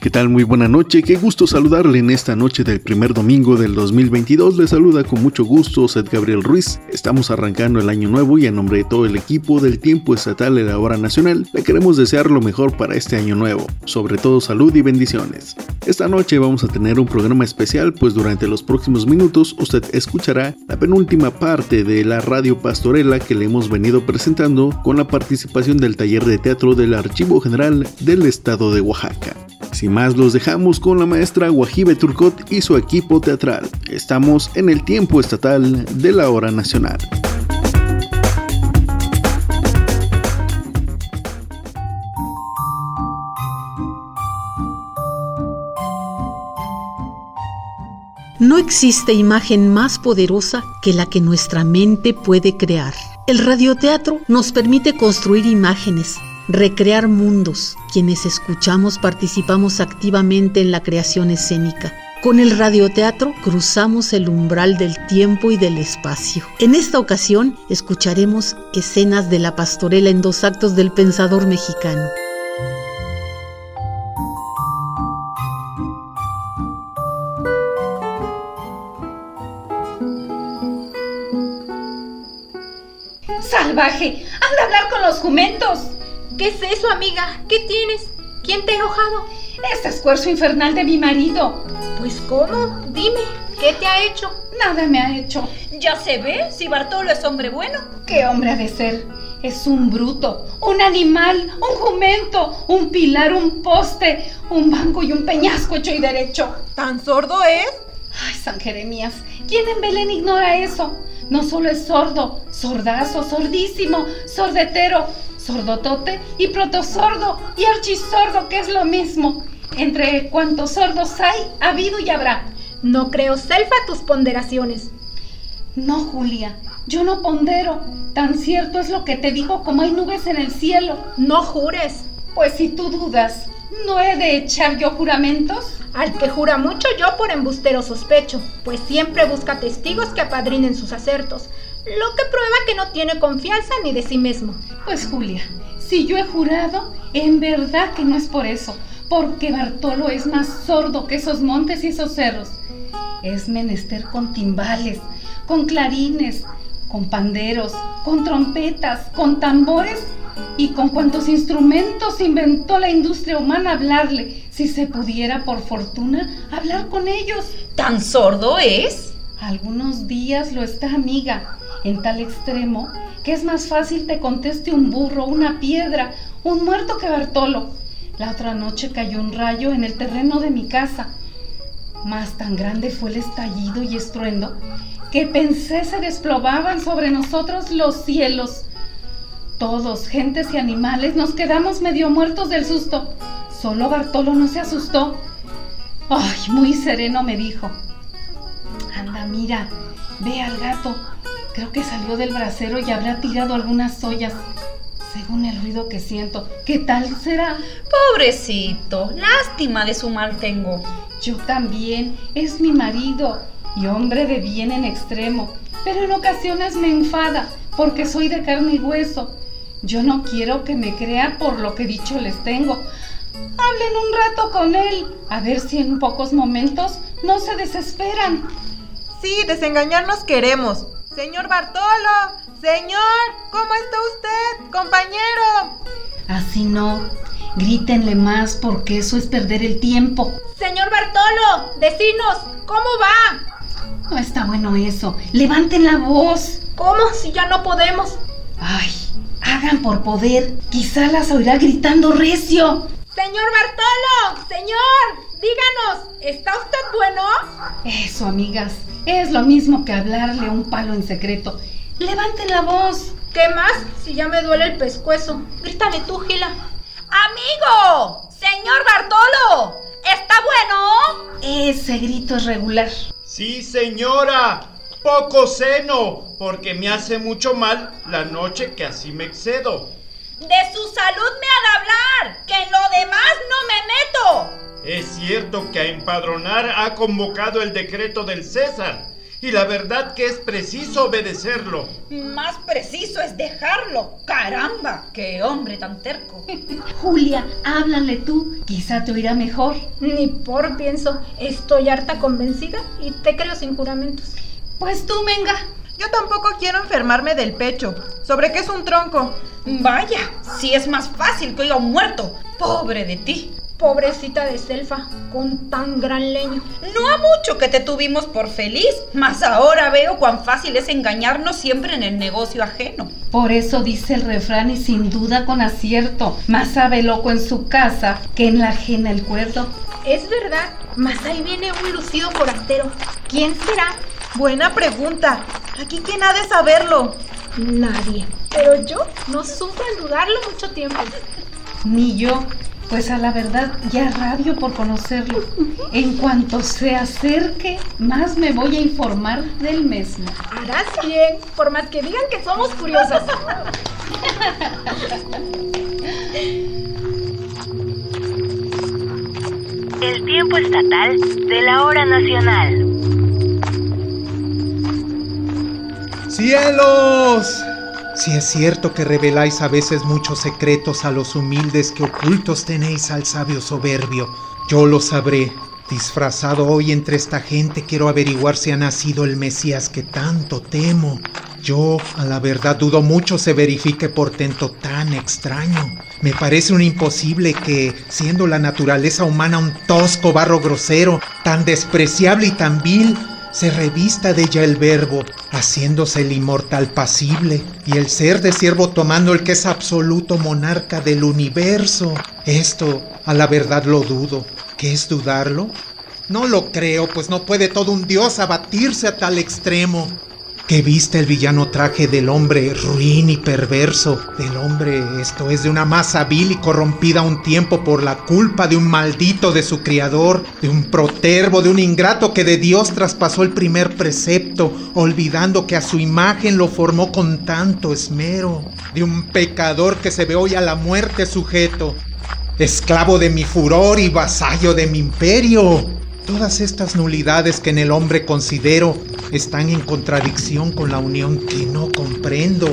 ¿Qué tal? Muy buena noche, qué gusto saludarle en esta noche del primer domingo del 2022. Le saluda con mucho gusto Seth Gabriel Ruiz. Estamos arrancando el año nuevo y en nombre de todo el equipo del tiempo estatal de la hora nacional, le queremos desear lo mejor para este año nuevo, sobre todo salud y bendiciones. Esta noche vamos a tener un programa especial, pues durante los próximos minutos usted escuchará la penúltima parte de la radio pastorela que le hemos venido presentando con la participación del taller de teatro del Archivo General del Estado de Oaxaca. Sin más, los dejamos con la maestra Guajibe Turcot y su equipo teatral. Estamos en el tiempo estatal de la hora nacional. No existe imagen más poderosa que la que nuestra mente puede crear. El radioteatro nos permite construir imágenes, recrear mundos. Quienes escuchamos participamos activamente en la creación escénica. Con el radioteatro cruzamos el umbral del tiempo y del espacio. En esta ocasión escucharemos escenas de la pastorela en dos actos del pensador mexicano. ¡Salvaje! ¡Anda a hablar con los jumentos! ¿Qué es eso, amiga? ¿Qué tienes? ¿Quién te ha enojado? Este esfuerzo infernal de mi marido. Pues ¿cómo? Dime, ¿qué te ha hecho? Nada me ha hecho. Ya se ve si Bartolo es hombre bueno. ¿Qué hombre ha de ser? Es un bruto, un animal, un jumento, un pilar, un poste, un banco y un peñasco hecho y derecho. ¿Tan sordo es? Ay, San Jeremías, ¿quién en Belén ignora eso? No solo es sordo, sordazo, sordísimo, sordetero, sordotote y protosordo y archisordo, que es lo mismo. Entre cuantos sordos hay, ha habido y habrá. No creo, Selfa, tus ponderaciones. No, Julia, yo no pondero. Tan cierto es lo que te digo como hay nubes en el cielo. No jures. Pues si tú dudas, ¿no he de echar yo juramentos? Al que jura mucho yo por embustero sospecho, pues siempre busca testigos que apadrinen sus acertos lo que prueba que no tiene confianza ni de sí mismo. Pues Julia, si yo he jurado, en verdad que no es por eso, porque Bartolo es más sordo que esos montes y esos cerros. Es menester con timbales, con clarines, con panderos, con trompetas, con tambores y con cuantos instrumentos inventó la industria humana hablarle, si se pudiera por fortuna hablar con ellos. ¿Tan sordo es? Algunos días lo está, amiga, en tal extremo que es más fácil te conteste un burro, una piedra, un muerto que Bartolo. La otra noche cayó un rayo en el terreno de mi casa. Más tan grande fue el estallido y estruendo que pensé se desplomaban sobre nosotros los cielos. Todos, gentes y animales, nos quedamos medio muertos del susto. Solo Bartolo no se asustó. Ay, muy sereno me dijo. Anda, mira, ve al gato. Creo que salió del brasero y habrá tirado algunas ollas. Según el ruido que siento, ¿qué tal será? Pobrecito, lástima de su mal tengo. Yo también, es mi marido y hombre de bien en extremo, pero en ocasiones me enfada porque soy de carne y hueso. Yo no quiero que me crea por lo que dicho les tengo. Hablen un rato con él, a ver si en pocos momentos no se desesperan. Sí, desengañarnos queremos, Señor Bartolo, señor, ¿cómo está usted, compañero? Así no. Grítenle más porque eso es perder el tiempo. Señor Bartolo, decinos, ¿cómo va? No está bueno eso. Levanten la voz. ¿Cómo si ya no podemos? Ay, hagan por poder. Quizá las oirá gritando recio. Señor Bartolo, señor, díganos, ¿está usted bueno? Eso, amigas. Es lo mismo que hablarle a un palo en secreto. Levanten la voz. ¿Qué más? Si ya me duele el pescuezo. Grítale tú, Gila. ¡Amigo! ¡Señor Bartolo! ¿Está bueno? Ese grito es regular. Sí, señora, poco seno, porque me hace mucho mal la noche que así me excedo. De su salud me ha de hablar, que en lo demás no me meto. Es cierto que a empadronar ha convocado el decreto del César, y la verdad que es preciso obedecerlo. Más preciso es dejarlo. Caramba, qué hombre tan terco. Julia, háblale tú, quizá te oirá mejor. Ni por pienso, estoy harta convencida y te creo sin juramentos. Pues tú, venga. Yo tampoco quiero enfermarme del pecho. ¿Sobre qué es un tronco? Vaya, si es más fácil que oiga un muerto. Pobre de ti. Pobrecita de Selfa, con tan gran leño. No ha mucho que te tuvimos por feliz, mas ahora veo cuán fácil es engañarnos siempre en el negocio ajeno. Por eso dice el refrán y sin duda con acierto, más sabe loco en su casa que en la ajena el cuerdo. Es verdad, mas ahí viene un lucido forastero. ¿Quién será? Buena pregunta. ¿Aquí quién ha de saberlo? Nadie. Pero yo no sufro en dudarlo mucho tiempo. Ni yo, pues a la verdad ya rabio por conocerlo. En cuanto se acerque, más me voy a informar del mismo. Harás bien, por más que digan que somos curiosas. El tiempo estatal de la hora nacional. ¡Cielos! Si es cierto que reveláis a veces muchos secretos a los humildes que ocultos tenéis al sabio soberbio, yo lo sabré. Disfrazado hoy entre esta gente quiero averiguar si ha nacido el Mesías que tanto temo. Yo, a la verdad, dudo mucho se verifique portento tan extraño. Me parece un imposible que, siendo la naturaleza humana un tosco barro grosero, tan despreciable y tan vil, se revista de ella el verbo, haciéndose el inmortal pasible, y el ser de siervo tomando el que es absoluto monarca del universo. Esto, a la verdad, lo dudo. ¿Qué es dudarlo? No lo creo, pues no puede todo un dios abatirse a tal extremo. ¿Qué viste el villano traje del hombre ruin y perverso? Del hombre, esto es de una masa vil y corrompida un tiempo por la culpa de un maldito de su criador, de un protervo, de un ingrato que de Dios traspasó el primer precepto, olvidando que a su imagen lo formó con tanto esmero, de un pecador que se ve hoy a la muerte sujeto, esclavo de mi furor y vasallo de mi imperio. Todas estas nulidades que en el hombre considero están en contradicción con la unión que no comprendo.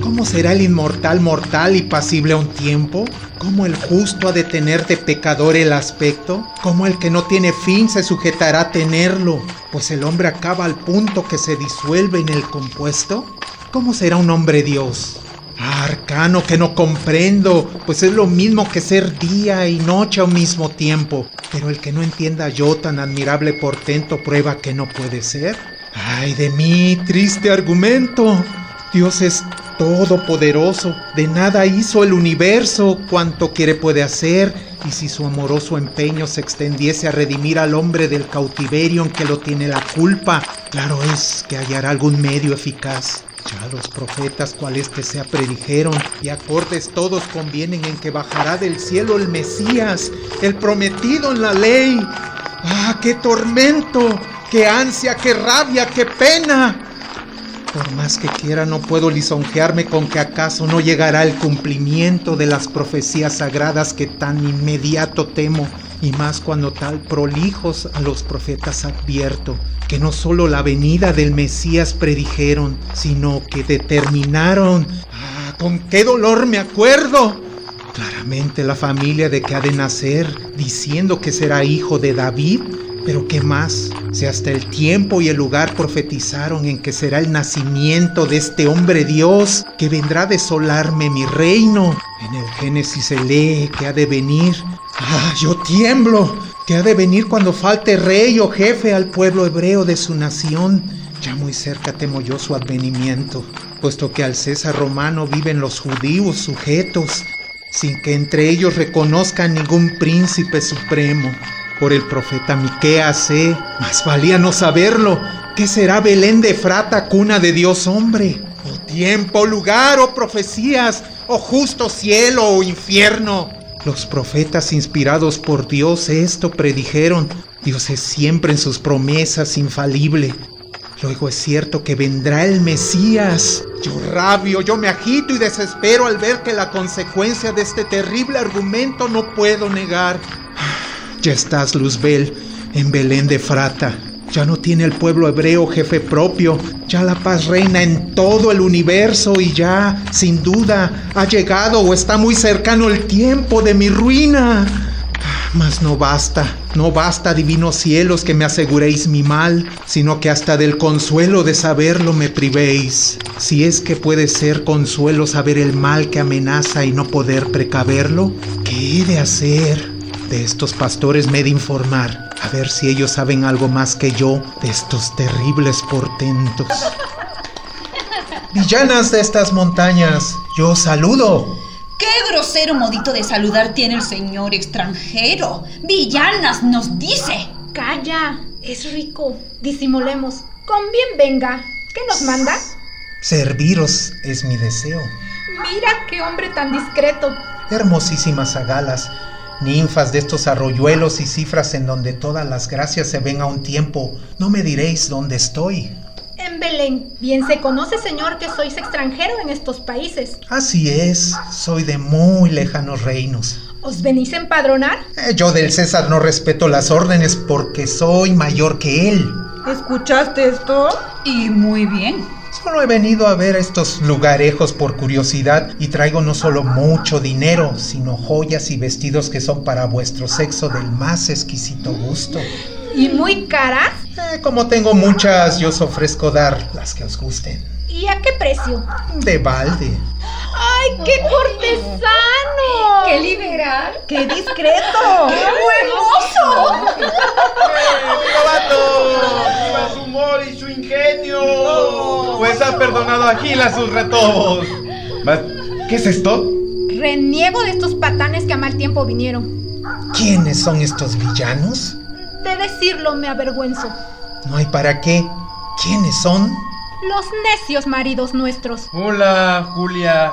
¿Cómo será el inmortal mortal y pasible a un tiempo? ¿Cómo el justo ha de tener de pecador el aspecto? ¿Cómo el que no tiene fin se sujetará a tenerlo? Pues el hombre acaba al punto que se disuelve en el compuesto. ¿Cómo será un hombre Dios? Arcano que no comprendo, pues es lo mismo que ser día y noche al mismo tiempo. Pero el que no entienda yo tan admirable portento prueba que no puede ser. Ay de mí, triste argumento. Dios es todopoderoso, de nada hizo el universo, cuanto quiere puede hacer, y si su amoroso empeño se extendiese a redimir al hombre del cautiverio en que lo tiene la culpa, claro es que hallará algún medio eficaz. Los profetas cual este sea predijeron, y acordes todos convienen en que bajará del cielo el Mesías, el prometido en la ley. ¡Ah, qué tormento! ¡Qué ansia, qué rabia, qué pena! Por más que quiera no puedo lisonjearme con que acaso no llegará el cumplimiento de las profecías sagradas que tan inmediato temo, y más cuando tal prolijos a los profetas advierto, que no solo la venida del Mesías predijeron, sino que determinaron. ¡Ah, con qué dolor me acuerdo! Claramente la familia de que ha de nacer, diciendo que será hijo de David, pero ¿qué más? Si hasta el tiempo y el lugar profetizaron en que será el nacimiento de este hombre Dios que vendrá a desolarme mi reino. En el Génesis se lee que ha de venir. ¡Ah, yo tiemblo! Que ha de venir cuando falte rey o jefe al pueblo hebreo de su nación. Ya muy cerca temo yo su advenimiento, puesto que al César romano viven los judíos sujetos, sin que entre ellos reconozcan ningún príncipe supremo. Por el profeta Miqueas sé, más valía no saberlo, ¿qué será Belén de Frata, cuna de Dios hombre? O tiempo, lugar, o profecías, o justo cielo o infierno. Los profetas inspirados por Dios esto predijeron, Dios es siempre en sus promesas infalible. Luego es cierto que vendrá el Mesías. Yo rabio, yo me agito y desespero al ver que la consecuencia de este terrible argumento no puedo negar. Ya estás, Luzbel, en Belén de Frata. Ya no tiene el pueblo hebreo jefe propio. Ya la paz reina en todo el universo y ya, sin duda, ha llegado o está muy cercano el tiempo de mi ruina. Mas no basta, no basta, divinos cielos, que me aseguréis mi mal, sino que hasta del consuelo de saberlo me privéis. Si es que puede ser consuelo saber el mal que amenaza y no poder precaverlo, ¿qué he de hacer? De estos pastores me he de informar, a ver si ellos saben algo más que yo de estos terribles portentos. Villanas de estas montañas, yo saludo. ¡Qué grosero modito de saludar tiene el señor extranjero! Villanas nos dice. Calla, es rico. Disimulemos. Con bien venga. ¿Qué nos manda? Serviros es mi deseo. Mira qué hombre tan discreto. Hermosísimas agalas, ninfas de estos arroyuelos y cifras en donde todas las gracias se ven a un tiempo. No me diréis dónde estoy. En Belén. Bien se conoce, señor, que sois extranjero en estos países. Así es, soy de muy lejanos reinos. ¿Os venís a empadronar? Eh, yo del César no respeto las órdenes porque soy mayor que él. ¿Escuchaste esto? Y muy bien. Solo he venido a ver estos lugarejos por curiosidad y traigo no solo mucho dinero, sino joyas y vestidos que son para vuestro sexo del más exquisito gusto. ¿Y muy caras? Eh, como tengo muchas, yo os ofrezco dar las que os gusten. ¿Y a qué precio? De balde. ¡Ay, qué cortesano! ¡Qué liberal! ¡Qué discreto! ¡Qué hermoso! ¡Viva su humor y su ingenio! Pues ha perdonado a Gil a sus retobos. ¿Qué es esto? Reniego de estos patanes que a mal tiempo vinieron. ¿Quiénes son estos villanos? De decirlo me avergüenzo. No hay para qué. ¿Quiénes son? Los necios maridos nuestros. Hola, Julia.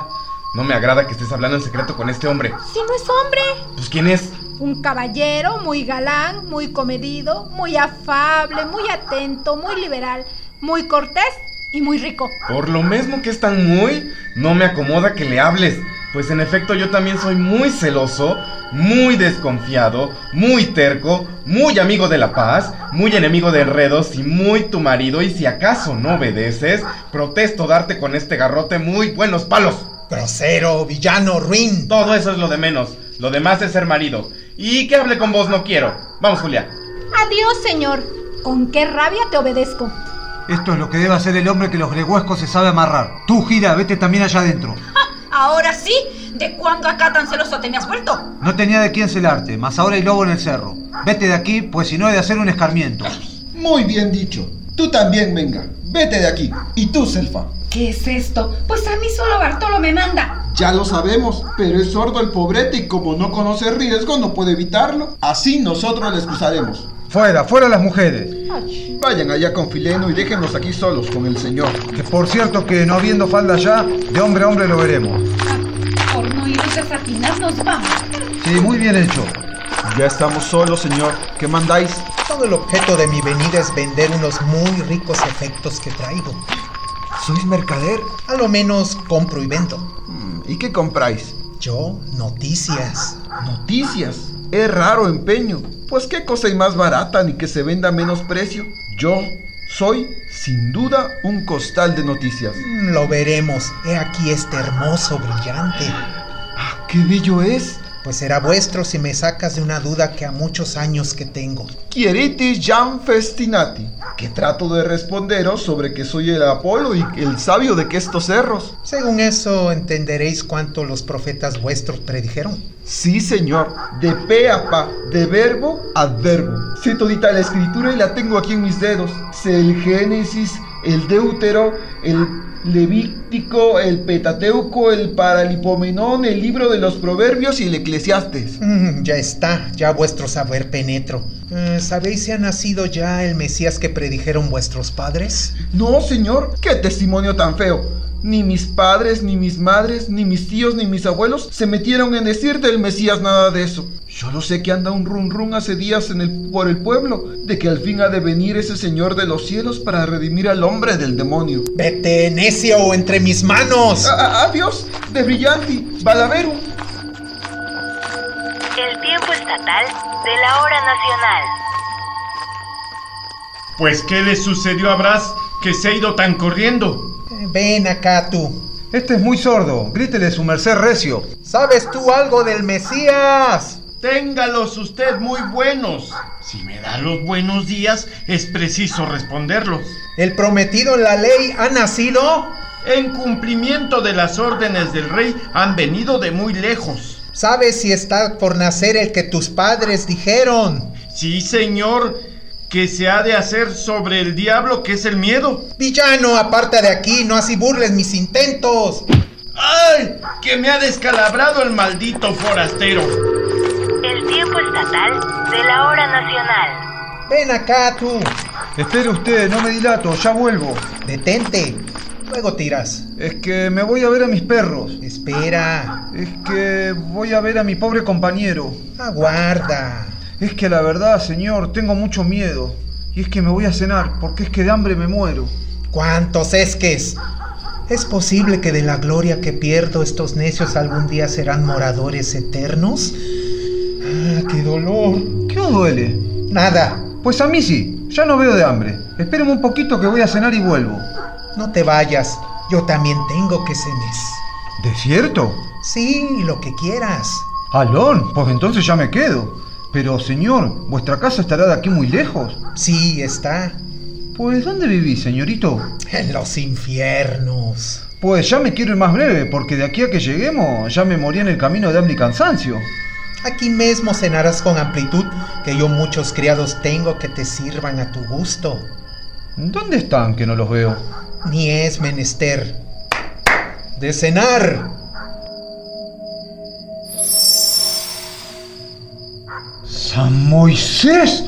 No me agrada que estés hablando en secreto con este hombre. Si no es hombre. Pues ¿quién es? Un caballero muy galán, muy comedido, muy afable, muy atento, muy liberal, muy cortés y muy rico. Por lo mismo que es tan muy, no me acomoda que le hables. Pues en efecto yo también soy muy celoso, muy desconfiado, muy terco, muy amigo de la paz, muy enemigo de enredos y muy tu marido y si acaso no obedeces, protesto darte con este garrote muy buenos palos. Grosero, villano, ruin. Todo eso es lo de menos. Lo demás es ser marido. Y que hable con vos no quiero. Vamos, Julia. Adiós, señor. Con qué rabia te obedezco. Esto es lo que debe hacer el hombre que los greguescos se sabe amarrar. Tú, Gira, vete también allá adentro. Ahora sí, ¿de cuándo acá tan celoso te me has vuelto? No tenía de quién celarte, mas ahora hay lobo en el cerro. Vete de aquí, pues si no he de hacer un escarmiento. Muy bien dicho. Tú también, venga. Vete de aquí. Y tú, Selfa. ¿Qué es esto? Pues a mí solo Bartolo me manda. Ya lo sabemos, pero es sordo el pobrete y como no conoce riesgo no puede evitarlo. Así nosotros le excusaremos. Fuera, fuera las mujeres. Vayan allá con Fileno y déjenos aquí solos con el señor. Que por cierto que no habiendo falda ya, de hombre a hombre lo veremos. Por no ir a desatinar nos vamos. Sí, muy bien hecho. Ya estamos solos, señor. ¿Qué mandáis? Todo el objeto de mi venida es vender unos muy ricos efectos que traigo. ¿Sois mercader? A lo menos compro y vendo. Mm, ¿Y qué compráis? Yo, noticias. Noticias. Es raro empeño. Pues qué cosa hay más barata ni que se venda a menos precio. Yo soy, sin duda, un costal de noticias. Mm, Lo veremos. He aquí este hermoso brillante. Ah, ¡Qué bello es! Pues será vuestro si me sacas de una duda que a muchos años que tengo. Quieriti jam festinati, que trato de responderos sobre que soy el Apolo y el sabio de que estos cerros. Según eso entenderéis cuánto los profetas vuestros predijeron. Sí, señor, de pe a pa, de verbo a verbo. Sé todita la escritura y la tengo aquí en mis dedos. Sé el Génesis, el Deutero, el Levítico, el Petateuco, el Paralipomenón, el libro de los Proverbios y el Eclesiastes. Mm, ya está, ya vuestro saber penetro. Eh, ¿Sabéis si ha nacido ya el Mesías que predijeron vuestros padres? No, señor, qué testimonio tan feo. Ni mis padres, ni mis madres, ni mis tíos, ni mis abuelos se metieron en decir del Mesías nada de eso. Yo lo sé que anda un run run hace días en el, por el pueblo, de que al fin ha de venir ese Señor de los cielos para redimir al hombre del demonio. Vete, necio, entre mis manos. adiós, de Brillanti, Balaveru. El tiempo estatal de la hora nacional. Pues, ¿qué le sucedió a Bras que se ha ido tan corriendo? Ven acá tú. Este es muy sordo. Grítele su merced recio. ¿Sabes tú algo del Mesías? Téngalos usted muy buenos. Si me da los buenos días, es preciso responderlos. ¿El prometido en la ley ha nacido? En cumplimiento de las órdenes del rey, han venido de muy lejos. ¿Sabes si está por nacer el que tus padres dijeron? Sí, señor que se ha de hacer sobre el diablo que es el miedo. Villano, aparta de aquí, no así burles mis intentos. ¡Ay! Que me ha descalabrado el maldito forastero. El tiempo estatal de la hora nacional. Ven acá tú. Espere usted, no me dilato, ya vuelvo. Detente. Luego tiras. Es que me voy a ver a mis perros. Espera. Es que voy a ver a mi pobre compañero. Aguarda. Es que la verdad, señor, tengo mucho miedo. Y es que me voy a cenar, porque es que de hambre me muero. ¿Cuántos esques? ¿Es posible que de la gloria que pierdo estos necios algún día serán moradores eternos? Ah, qué dolor. ¿Qué os duele? Nada. Pues a mí sí, ya no veo de hambre. Espéreme un poquito que voy a cenar y vuelvo. No te vayas, yo también tengo que cenes. ¿De cierto? Sí, lo que quieras. Alón, pues entonces ya me quedo. Pero, señor, ¿vuestra casa estará de aquí muy lejos? Sí, está. Pues, ¿dónde vivís, señorito? En los infiernos. Pues ya me quiero ir más breve, porque de aquí a que lleguemos ya me morí en el camino de hambre y cansancio. Aquí mismo cenarás con amplitud, que yo muchos criados tengo que te sirvan a tu gusto. ¿Dónde están que no los veo? Ni es menester. De cenar. San Moisés,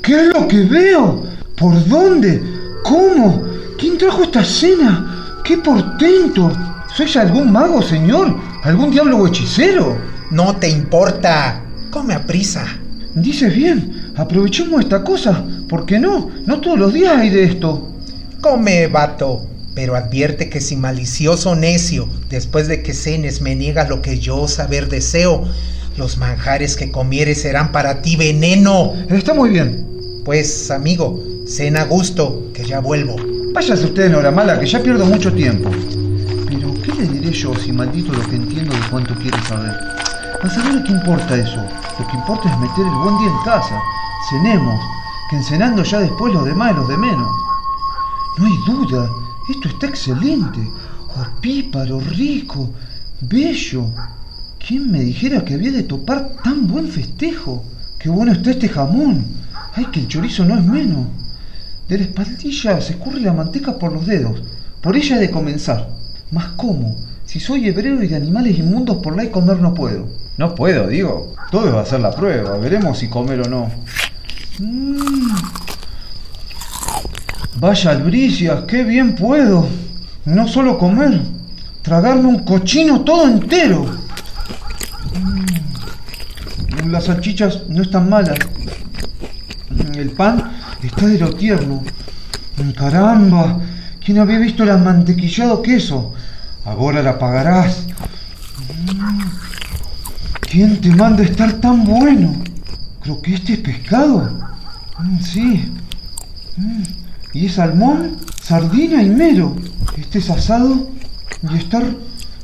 ¿qué es lo que veo? ¿Por dónde? ¿Cómo? ¿Quién trajo esta cena? ¡Qué portento! ¿Sois algún mago, señor? ¿Algún diablo o hechicero? No te importa. Come a prisa. Dices bien, aprovechemos esta cosa. ¿Por qué no? No todos los días hay de esto. Come, vato. Pero advierte que si malicioso necio, después de que cenes me niegas lo que yo saber deseo, los manjares que comieres serán para ti veneno. Está muy bien. Pues, amigo, cena a gusto, que ya vuelvo. Váyase usted en hora mala, que ya pierdo mucho tiempo. Pero, ¿qué le diré yo si maldito lo que entiendo de cuánto quiere saber? A saber qué importa eso. Lo que importa es meter el buen día en casa. Cenemos, que encenando ya después los demás y los de menos. No hay duda, esto está excelente. Opíparo, rico, bello. ¿Quién me dijera que había de topar tan buen festejo? ¡Qué bueno está este jamón! ¡Ay, que el chorizo no es menos! De la espaldilla se escurre la manteca por los dedos. Por ella he de comenzar. Mas ¿cómo? Si soy hebreo y de animales inmundos por ley comer no puedo. No puedo, digo. Todo va a ser la prueba. Veremos si comer o no. Mm. Vaya albricias, qué bien puedo. No solo comer, tragarme un cochino todo entero. Las salchichas no están malas. El pan está de lo tierno. Caramba, ¿quién había visto el mantequillado queso? Ahora la pagarás. ¿Quién te manda estar tan bueno? Creo que este es pescado. Sí. Y es salmón, sardina y mero. Este es asado y estar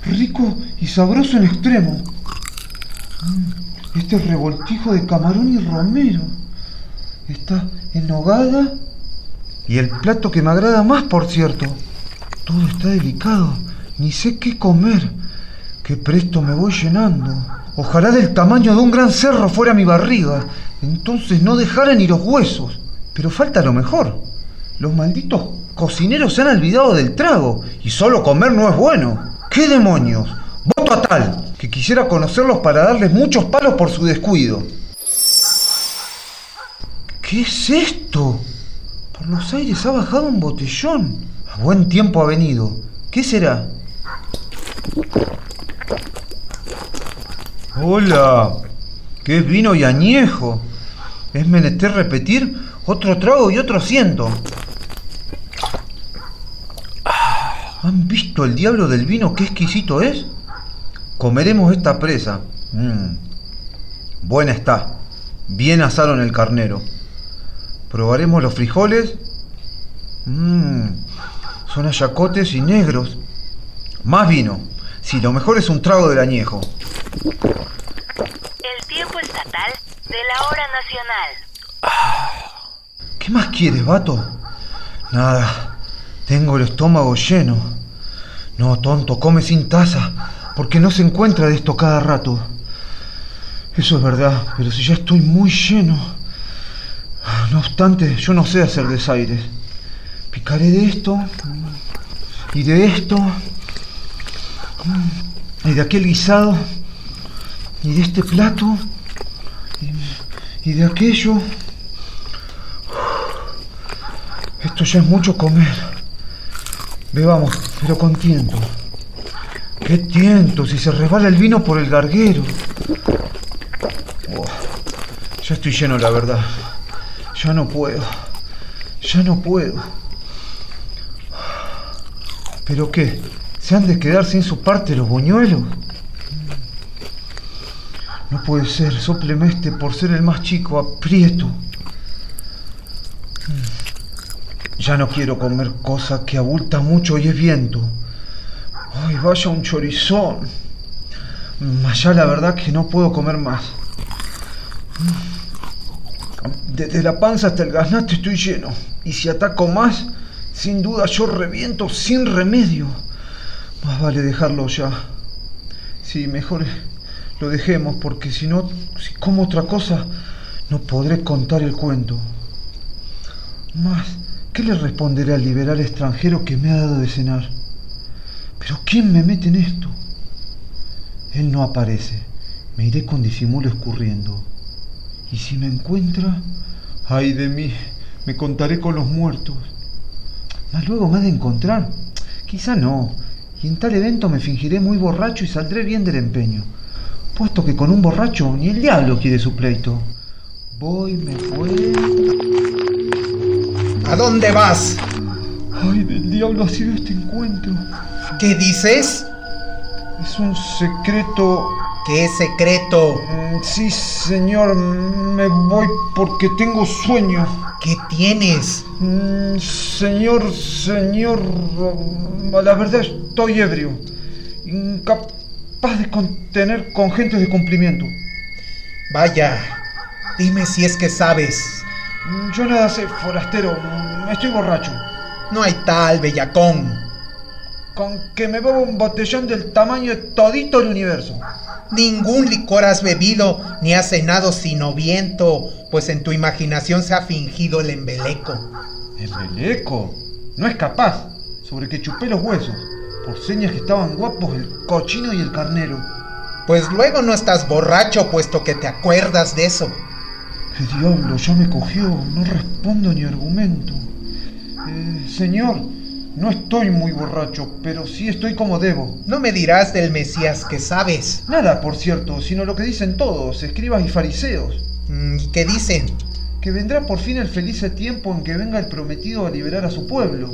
rico y sabroso en extremo. Este revoltijo de camarón y romero. Está en nogada. Y el plato que me agrada más, por cierto. Todo está delicado. Ni sé qué comer. Que presto me voy llenando. Ojalá del tamaño de un gran cerro fuera mi barriga. Entonces no dejara ni los huesos. Pero falta lo mejor. Los malditos cocineros se han olvidado del trago. Y solo comer no es bueno. ¿Qué demonios? Voto a tal que quisiera conocerlos para darles muchos palos por su descuido. ¿Qué es esto? Por los aires ha bajado un botellón. A buen tiempo ha venido. ¿Qué será? Hola, qué vino y añejo. Es menester repetir otro trago y otro asiento. ¿Han visto el diablo del vino qué exquisito es? Comeremos esta presa. Mm. Buena está. Bien asaron el carnero. Probaremos los frijoles. Mm. Son ayacotes y negros. Más vino. Si lo mejor es un trago del añejo. El tiempo estatal de la hora nacional. ¿Qué más quieres, vato? Nada. Tengo el estómago lleno. No, tonto, come sin taza, porque no se encuentra de esto cada rato. Eso es verdad, pero si ya estoy muy lleno. No obstante, yo no sé hacer desaires. Picaré de esto y de esto y de aquel guisado y de este plato y, de aquello. Esto ya es mucho comer. Bebamos, pero con tiento. ¡Qué tiento! Si se resbala el vino por el garguero. Oh, ya estoy lleno, la verdad. Ya no puedo. Ya no puedo. ¿Pero qué? ¿Se han de quedar sin su parte los buñuelos? No puede ser, sopleme este por ser el más chico, aprieto. Ya no quiero comer cosa que abulta mucho y es viento. Ay, vaya un chorizón. Ya la verdad que no puedo comer más. Desde la panza hasta el gaznate estoy lleno. Y si ataco más, sin duda yo reviento sin remedio. Más vale dejarlo ya. Sí, mejor lo dejemos, porque si no, si como otra cosa, no podré contar el cuento. Más, ¿qué le responderé al liberal extranjero que me ha dado de cenar? Pero ¿quién me mete en esto? Él no aparece. Me iré con disimulo escurriendo. Y si me encuentra, ay de mí, me contaré con los muertos. Mas luego me ha de encontrar. Quizá no. Y en tal evento me fingiré muy borracho y saldré bien del empeño. Puesto que con un borracho ni el diablo quiere su pleito. Voy, me fue. ¿A dónde vas? Ay, del diablo ha sido este encuentro. ¿Qué dices? Es un secreto. ¿Qué secreto? Mm, Sí, señor, me voy porque tengo sueño. ¿Qué tienes? Mm, Señor, señor, a la verdad estoy ebrio. Incapaz de contener con gentes de cumplimiento. Vaya, dime si es que sabes. Mm, Yo nada sé, forastero. mm, Estoy borracho. No hay tal, bellacón. Con que me bebo un botellón del tamaño de todito el universo. Ningún licor has bebido ni has cenado sino viento, pues en tu imaginación se ha fingido el embeleco. ¿Embeleco? No es capaz. Sobre que chupé los huesos. Por señas que estaban guapos el cochino y el carnero. Pues luego no estás borracho, puesto que te acuerdas de eso. ¿Qué diablo? Ya me cogió. No respondo ni argumento. Eh, señor, no estoy muy borracho, pero sí estoy como debo. No me dirás del Mesías que sabes. Nada, por cierto, sino lo que dicen todos, escribas y fariseos. Mm, ¿Y qué dicen? Que vendrá por fin el feliz tiempo en que venga el prometido a liberar a su pueblo.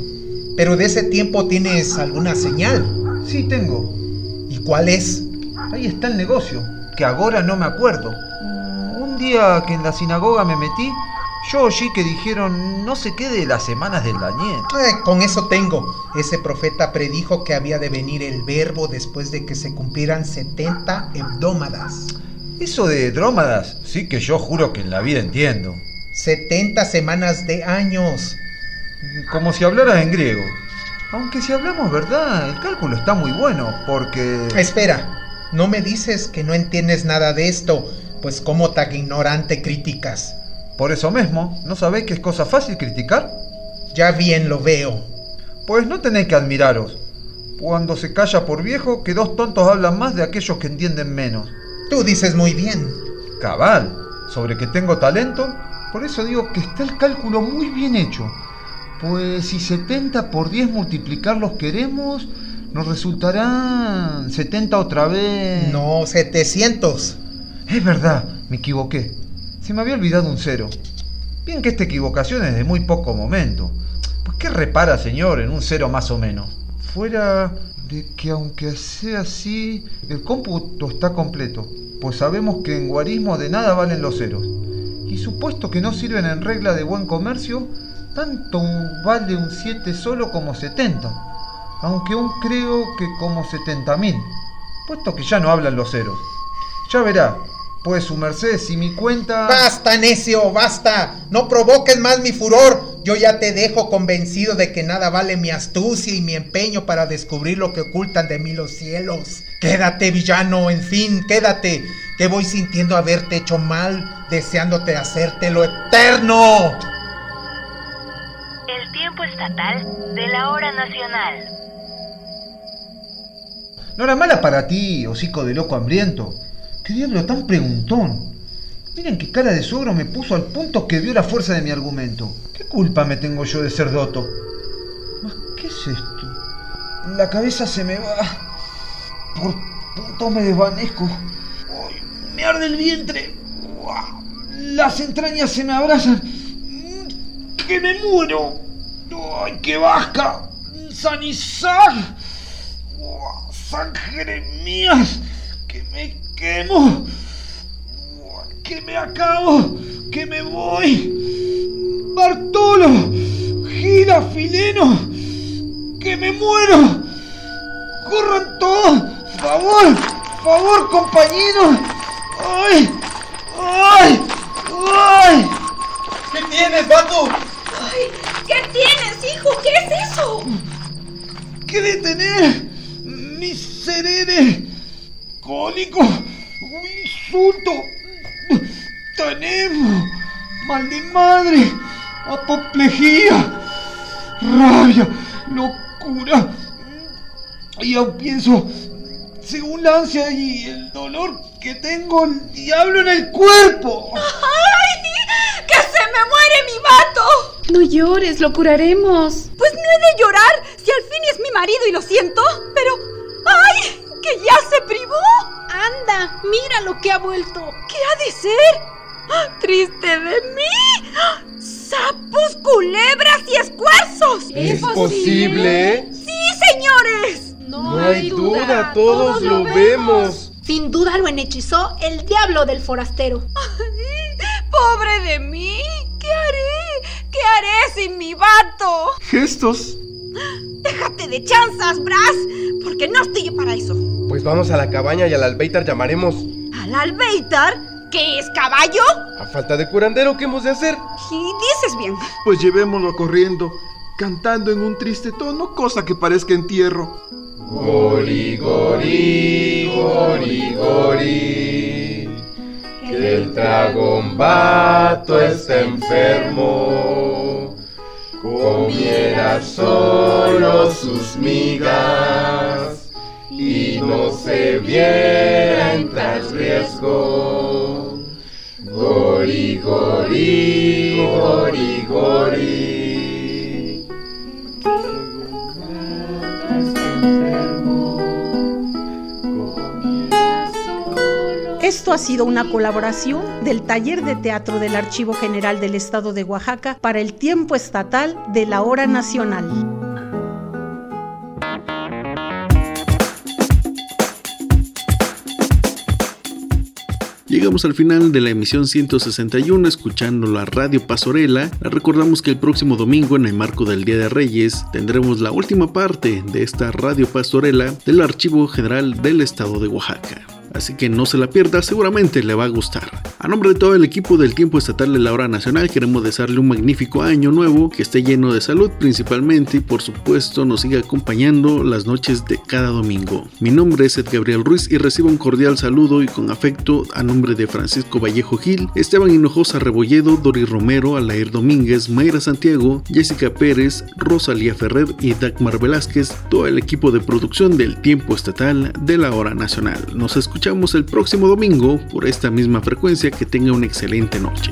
Pero de ese tiempo tienes alguna señal. Sí, tengo. ¿Y cuál es? Ahí está el negocio, que ahora no me acuerdo. Un día que en la sinagoga me metí, yo oí que dijeron no sé qué de las semanas del Daniel. Eh, con eso tengo. Ese profeta predijo que había de venir el verbo después de que se cumplieran 70 hebdómadas. Eso de drómadas, sí que yo juro que en la vida entiendo. 70 semanas de años. Como si hablaras en griego. Aunque si hablamos verdad, el cálculo está muy bueno, porque... Espera, no me dices que no entiendes nada de esto, pues como tan ignorante críticas. Por eso mismo, ¿no sabéis que es cosa fácil criticar? Ya bien lo veo. Pues no tenéis que admiraros. Cuando se calla por viejo, que dos tontos hablan más de aquellos que entienden menos. Tú dices muy bien. Cabal, sobre que tengo talento, por eso digo que está el cálculo muy bien hecho. Pues si 70 por 10 multiplicarlos queremos, nos resultarán 70 otra vez. No, 700. Es verdad, me equivoqué. Se me había olvidado un cero. Bien que esta equivocación es de muy poco momento. Pues qué repara, señor, en un cero más o menos. Fuera de que aunque sea así, el cómputo está completo, pues sabemos que en guarismo de nada valen los ceros. Y supuesto que no sirven en regla de buen comercio, tanto vale un 7 solo como 70, aunque aún creo que como 70.000, puesto que ya no hablan los ceros. Ya verá, pues su merced, si mi cuenta... Basta, necio, basta. No provoques más mi furor. Yo ya te dejo convencido de que nada vale mi astucia y mi empeño para descubrir lo que ocultan de mí los cielos. Quédate, villano, en fin, quédate, que voy sintiendo haberte hecho mal, deseándote hacerte lo eterno. El tiempo estatal de la hora nacional. No era mala para ti, hocico de loco hambriento. ¡Qué diablo tan preguntón! Miren qué cara de suegro me puso al punto que vio la fuerza de mi argumento. ¿Qué culpa me tengo yo de ser doto? ¿Qué es esto? La cabeza se me va. Por punto me desvanezco. Ay, me arde el vientre. Las entrañas se me abrazan. ¡Que me muero! ¡Ay, qué vasca! ¡Sanizar! ¡Sangre mías! ¡Que me quemo! ¡Que me acabo! ¡Que me voy! ¡Bartolo! ¡Gira Fileno! ¡Que me muero! ¡Corran todos! ¡Favor! ¡Favor, compañeros! ¡Ay! ¡Ay! ¡Ay! ¿Qué tienes, Batu? Ay, ¿Qué tienes, hijo? ¿Qué es eso? ¡Que detener! ¡Miserere! ¡Cólico! ¡Un insulto! ¡Tenemos! ¡Mal de madre! ¡Apoplejía! ¡Rabia! ¡Locura! Y aún pienso, según la ansia y el dolor que tengo, el diablo en el cuerpo. ¡Ay! ¡Que se me muere mi vato! No llores, lo curaremos. Pues no he de llorar si al fin es mi marido y lo siento, pero... ¡Ay! ¡Que ya se privó! Anda, mira lo que ha vuelto. ¿Qué ha de ser? ¡Ah, ¡Triste de mí! ¡Ah! ¡Sapos, culebras y escuerzos! ¿Es posible? ¡Sí, señores! No, hay duda, todos, lo vemos. Sin duda lo enhechizó el diablo del forastero. ¡Pobre de mí! ¿Qué haré? ¿Qué haré sin mi vato? Gestos. Déjate de chanzas, Bras, porque no estoy yo para eso. Pues vamos a la cabaña y al albeitar llamaremos. ¿Al albeitar? ¿Qué es caballo? A falta de curandero, ¿qué hemos de hacer? Y dices bien. Pues llevémoslo corriendo, cantando en un triste tono, cosa que parezca entierro. Gori, gori, gori, gori. Que el dragón vato está enfermo. Comiera solo sus migas y no se viera en tal riesgo. Gori, gori, gori, gori. Esto ha sido una colaboración del Taller de Teatro del Archivo General del Estado de Oaxaca para el tiempo estatal de la hora nacional. Llegamos al final de la emisión 161 escuchando la Radio Pasorela. Recordamos que el próximo domingo en el marco del Día de Reyes tendremos la última parte de esta Radio Pastorela del Archivo General del Estado de Oaxaca. Así que no se la pierda, seguramente le va a gustar. A nombre de todo el equipo del Tiempo Estatal de la Hora Nacional queremos desearle un magnífico año nuevo, que esté lleno de salud principalmente y por supuesto nos siga acompañando las noches de cada domingo. Mi nombre es Ed Gabriel Ruiz y recibo un cordial saludo y con afecto a nombre de Francisco Vallejo Gil, Esteban Hinojosa Rebolledo, Dori Romero, Alair Domínguez, Mayra Santiago, Jessica Pérez, Rosalía Ferrer y Dagmar Velázquez, todo el equipo de producción del Tiempo Estatal de la Hora Nacional. Nos el próximo domingo por esta misma frecuencia. Que tenga una excelente noche.